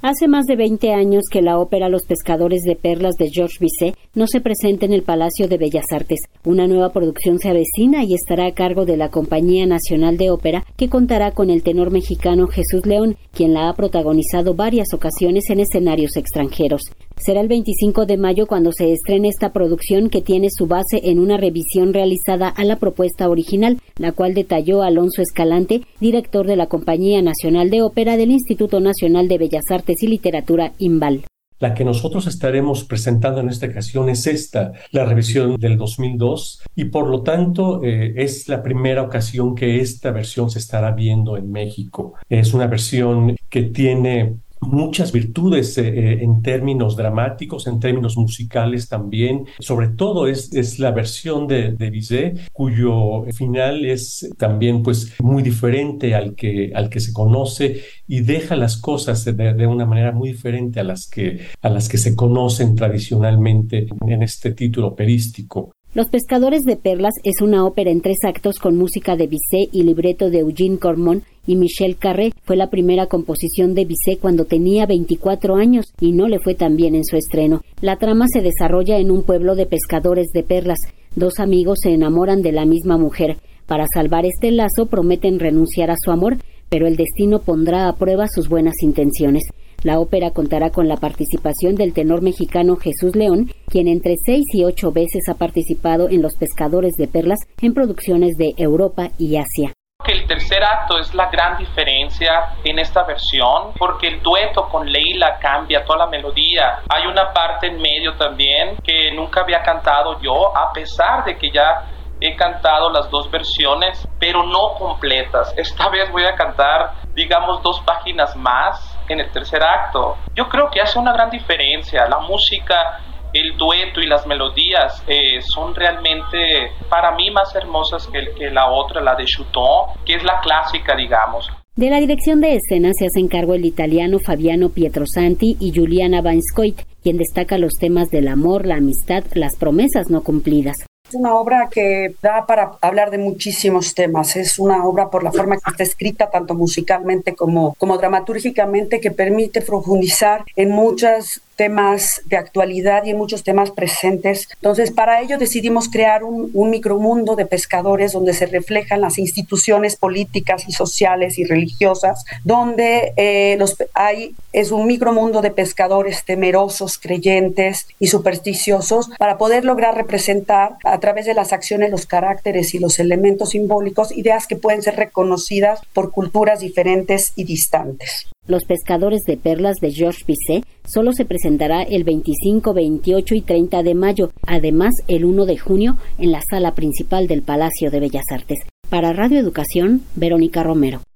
Hace más de 20 años que la ópera Los Pescadores de Perlas de Georges Bizet no se presenta en el Palacio de Bellas Artes. Una nueva producción se avecina y estará a cargo de la Compañía Nacional de Ópera, que contará con el tenor mexicano Jesús León, quien la ha protagonizado varias ocasiones en escenarios extranjeros. Será el 25 de mayo cuando se estrene esta producción que tiene su base en una revisión realizada a la propuesta original, la cual detalló Alonso Escalante, director de la Compañía Nacional de Ópera del Instituto Nacional de Bellas Artes y Literatura IMBAL. La que nosotros estaremos presentando en esta ocasión es esta, la revisión del 2002, y por lo tanto eh, es la primera ocasión que esta versión se estará viendo en México. Es una versión que tiene muchas virtudes eh, eh, en términos dramáticos, en términos musicales también. Sobre todo es, es la versión de, de Bizet, cuyo final es también pues muy diferente al que, al que se conoce y deja las cosas de, una manera muy diferente a las que, a las que se conocen tradicionalmente en este título operístico. Los Pescadores de Perlas es una ópera en tres actos con música de Bizet y libreto de Eugene Cormon y Michel Carré. Fue la primera composición de Bizet cuando tenía 24 años y no le fue tan bien en su estreno. La trama se desarrolla en un pueblo de pescadores de perlas. Dos amigos se enamoran de la misma mujer. Para salvar este lazo prometen renunciar a su amor, pero el destino pondrá a prueba sus buenas intenciones. La ópera contará con la participación del tenor mexicano Jesús León, quien entre seis y ocho veces ha participado en Los Pescadores de Perlas en producciones de Europa y Asia el tercer acto es la gran diferencia en esta versión porque el dueto con Leila cambia toda la melodía. Hay una parte en medio también que nunca había cantado yo, a pesar de que ya he cantado las dos versiones, pero no completas. Esta vez voy a cantar, digamos, dos páginas más en el tercer acto. Yo creo que hace una gran diferencia. La música, el dueto y las melodías eh, son realmente para mí más hermosas que, la otra, la de Chuton, que es la clásica, digamos. De la dirección de escena se hacen cargo el italiano Fabiano Pietrosanti y Juliana Vanscoit, quien destaca los temas del amor, la amistad, las promesas no cumplidas. Es una obra que da para hablar de muchísimos temas. Es una obra por la forma que está escrita, tanto musicalmente como, como dramatúrgicamente, que permite profundizar en muchos temas de actualidad y en muchos temas presentes. Entonces, para ello decidimos crear un, un micromundo de pescadores donde se reflejan las instituciones políticas y sociales y religiosas, donde eh, los, hay, es un micromundo de pescadores temerosos, creyentes y supersticiosos para poder lograr representar a través de las acciones, los caracteres y los elementos simbólicos, ideas que pueden ser reconocidas por culturas diferentes y distantes. Los pescadores de perlas de Georges Bizet solo se presentará el 25, 28 y 30 de mayo, además el 1 de junio en la sala principal del Palacio de Bellas Artes. Para Radio Educación, Verónica Romero.